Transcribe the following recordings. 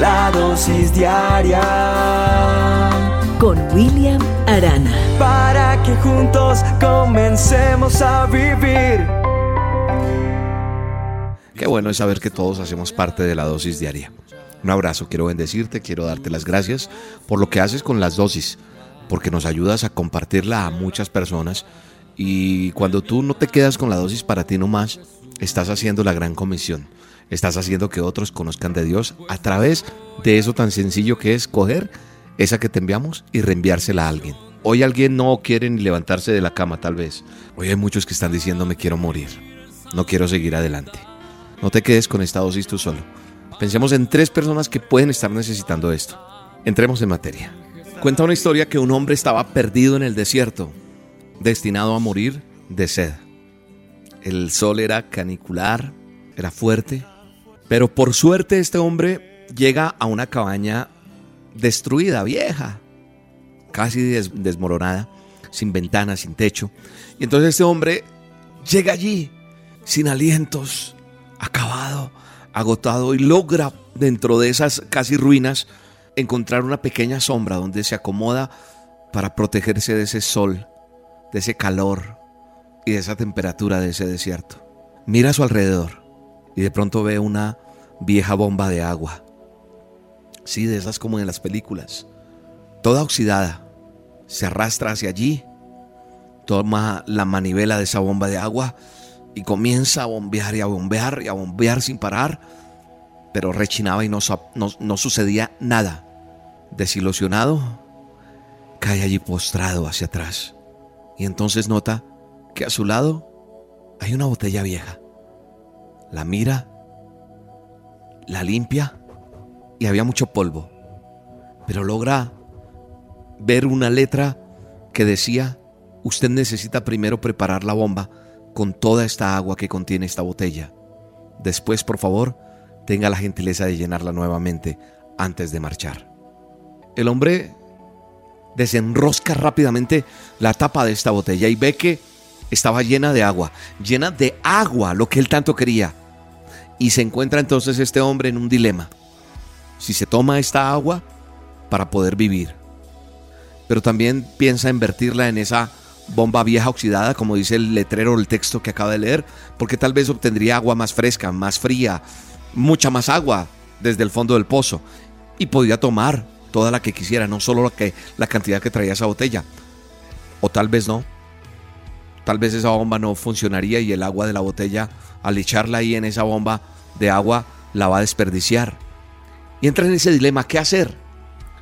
La dosis diaria con William Arana. Para que juntos comencemos a vivir. Qué bueno es saber que todos hacemos parte de la dosis diaria. Un abrazo, quiero bendecirte, quiero darte las gracias por lo que haces con las dosis, porque nos ayudas a compartirla a muchas personas y cuando tú no te quedas con la dosis para ti nomás, estás haciendo la gran comisión. Estás haciendo que otros conozcan de Dios a través de eso tan sencillo que es coger esa que te enviamos y reenviársela a alguien. Hoy alguien no quiere ni levantarse de la cama tal vez. Hoy hay muchos que están diciendo me quiero morir. No quiero seguir adelante. No te quedes con esta dosis tú solo. Pensemos en tres personas que pueden estar necesitando esto. Entremos en materia. Cuenta una historia que un hombre estaba perdido en el desierto, destinado a morir de sed. El sol era canicular, era fuerte, pero por suerte este hombre llega a una cabaña destruida, vieja, casi desmoronada, sin ventanas, sin techo. Y entonces este hombre llega allí, sin alientos, acabado, agotado, y logra dentro de esas casi ruinas encontrar una pequeña sombra donde se acomoda para protegerse de ese sol, de ese calor y de esa temperatura de ese desierto. Mira a su alrededor y de pronto ve una vieja bomba de agua. Sí, de esas como en las películas. Toda oxidada. Se arrastra hacia allí. Toma la manivela de esa bomba de agua y comienza a bombear y a bombear y a bombear sin parar, pero rechinaba y no, no, sucedía nada. Desilusionado, cae allí postrado hacia atrás y entonces nota que a su lado hay una botella vieja. La mira, la limpia y había mucho polvo, pero logra ver una letra que decía, usted necesita primero preparar la bomba con toda esta agua que contiene esta botella. Después, por favor, tenga la gentileza de llenarla nuevamente antes de marchar. El hombre desenrosca rápidamente la tapa de esta botella y ve que estaba llena de agua, llena de agua, lo que él tanto quería. Y se encuentra entonces este hombre en un dilema. Si se toma esta agua para poder vivir, pero también piensa invertirla en esa bomba vieja oxidada, como dice el letrero o el texto que acaba de leer, porque tal vez obtendría agua más fresca, más fría, mucha más agua desde el fondo del pozo y podía tomar toda la que quisiera, no solo la, que, la cantidad que traía esa botella. O tal vez no. Tal vez esa bomba no funcionaría y el agua de la botella, al echarla ahí en esa bomba de agua, la va a desperdiciar. Y entra en ese dilema, ¿qué hacer?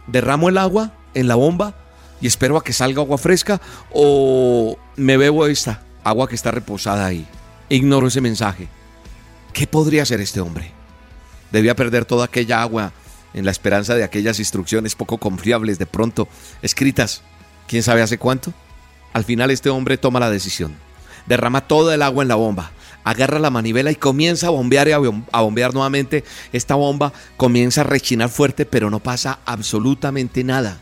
¿Derramo el agua en la bomba y espero a que salga agua fresca o me bebo esta agua que está reposada ahí. Ignoro ese mensaje. ¿Qué podría hacer este hombre? Debía perder toda aquella agua en la esperanza de aquellas instrucciones poco confiables de pronto escritas, quién sabe hace cuánto. Al final este hombre toma la decisión. Derrama toda el agua en la bomba, agarra la manivela y comienza a bombear y a bombear nuevamente. Esta bomba comienza a rechinar fuerte, pero no pasa absolutamente nada.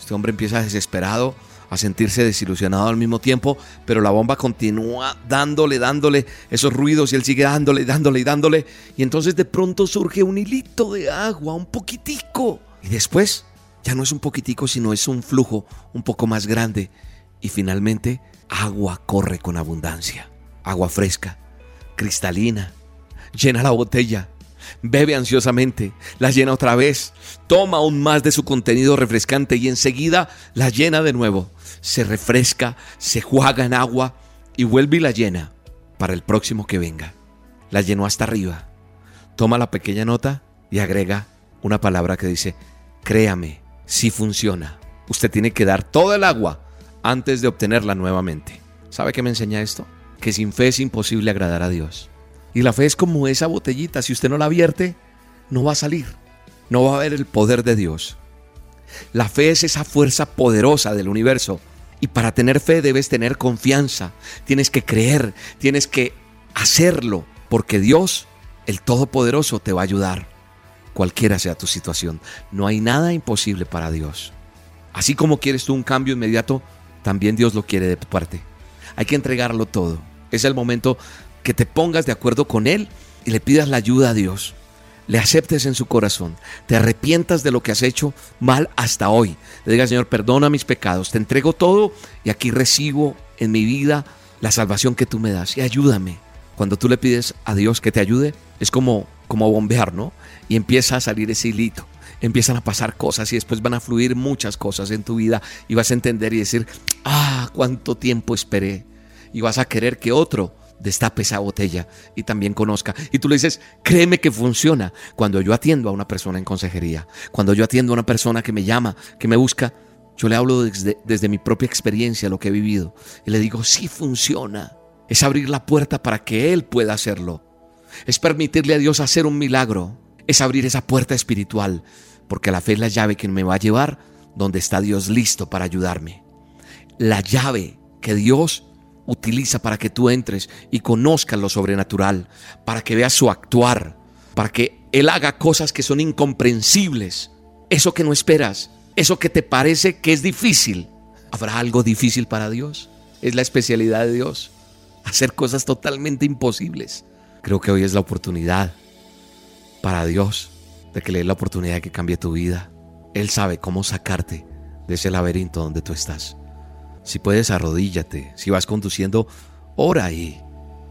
Este hombre empieza desesperado a sentirse desilusionado al mismo tiempo, pero la bomba continúa dándole, dándole esos ruidos y él sigue dándole, dándole y dándole. Y entonces de pronto surge un hilito de agua, un poquitico. Y después ya no es un poquitico, sino es un flujo un poco más grande. Y finalmente agua corre con abundancia. Agua fresca, cristalina. Llena la botella bebe ansiosamente, la llena otra vez, toma aún más de su contenido refrescante y enseguida la llena de nuevo. Se refresca, se juega en agua y vuelve y la llena para el próximo que venga. La llenó hasta arriba. Toma la pequeña nota y agrega una palabra que dice, créame, si funciona. Usted tiene que dar toda el agua antes de obtenerla nuevamente. ¿Sabe qué me enseña esto? Que sin fe es imposible agradar a Dios. Y la fe es como esa botellita, si usted no la vierte, no va a salir, no va a haber el poder de Dios. La fe es esa fuerza poderosa del universo. Y para tener fe debes tener confianza, tienes que creer, tienes que hacerlo, porque Dios, el Todopoderoso, te va a ayudar, cualquiera sea tu situación. No hay nada imposible para Dios. Así como quieres tú un cambio inmediato, también Dios lo quiere de tu parte. Hay que entregarlo todo. Es el momento que te pongas de acuerdo con Él y le pidas la ayuda a Dios. le aceptes en su corazón, te arrepientas de lo que has hecho mal hasta hoy. Le digas, Señor, perdona mis pecados, te entrego todo y aquí recibo en mi vida la salvación que tú me das y ayúdame. Cuando tú le pides a Dios que te ayude, es como, como bombear, ¿no? Y empieza a salir ese hilito, empiezan a pasar cosas y después van a fluir muchas cosas en tu vida y vas a entender y decir, ah, cuánto tiempo esperé. Y vas a querer que otro destape esa botella y también conozca. Y tú le dices, créeme que funciona. Cuando yo atiendo a una persona en consejería, cuando yo atiendo a una persona que me llama, que me busca, yo le hablo desde, desde mi propia experiencia, lo que he vivido, y le digo, sí funciona. Es abrir la puerta para que Él pueda hacerlo. Es permitirle a Dios hacer un milagro. Es abrir esa puerta espiritual, porque la fe es la llave que me va a llevar donde está Dios listo para ayudarme. La llave que Dios utiliza para que tú entres y conozcas lo sobrenatural, para que veas su actuar, para que Él haga cosas que son incomprensibles, eso que no esperas, eso que te parece que es difícil. ¿Habrá algo difícil para Dios? Es la especialidad de Dios, hacer cosas totalmente imposibles. Creo que hoy es la oportunidad para Dios de que le dé la oportunidad de que cambie tu vida. Él sabe cómo sacarte de ese laberinto donde tú estás. Si puedes, arrodíllate. Si vas conduciendo, ora ahí,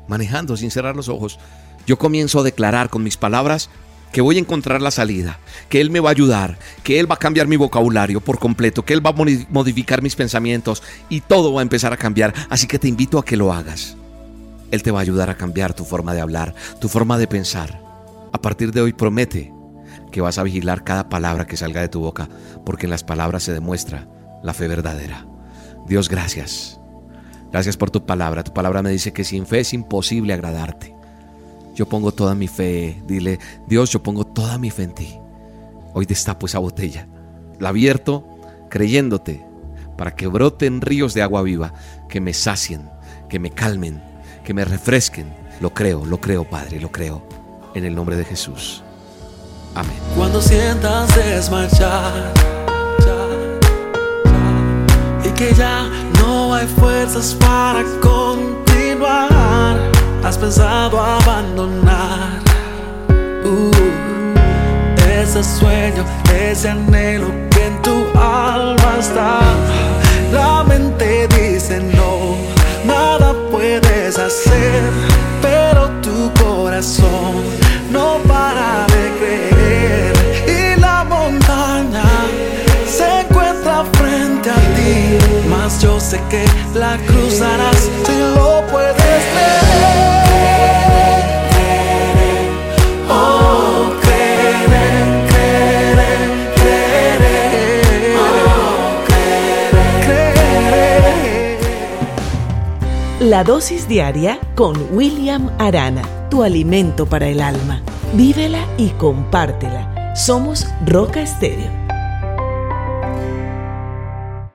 manejando sin cerrar los ojos. Yo comienzo a declarar con mis palabras que voy a encontrar la salida, que Él me va a ayudar, que Él va a cambiar mi vocabulario por completo, que Él va a modificar mis pensamientos y todo va a empezar a cambiar. Así que te invito a que lo hagas. Él te va a ayudar a cambiar tu forma de hablar, tu forma de pensar. A partir de hoy promete que vas a vigilar cada palabra que salga de tu boca, porque en las palabras se demuestra la fe verdadera. Dios, gracias. Gracias por tu palabra. Tu palabra me dice que sin fe es imposible agradarte. Yo pongo toda mi fe. Dile, Dios, yo pongo toda mi fe en ti. Hoy destapo esa botella. La abierto creyéndote para que broten ríos de agua viva, que me sacien, que me calmen, que me refresquen. Lo creo, lo creo, Padre, lo creo. En el nombre de Jesús. Amén. Cuando sientas desmayar que ya no hay fuerzas para continuar. Has pensado abandonar uh, ese sueño, ese anhelo frente a ti yo sé que la cruzarás si lo puedes Oh, La dosis diaria con William Arana, tu alimento para el alma. Vívela y compártela. Somos Roca Estéreo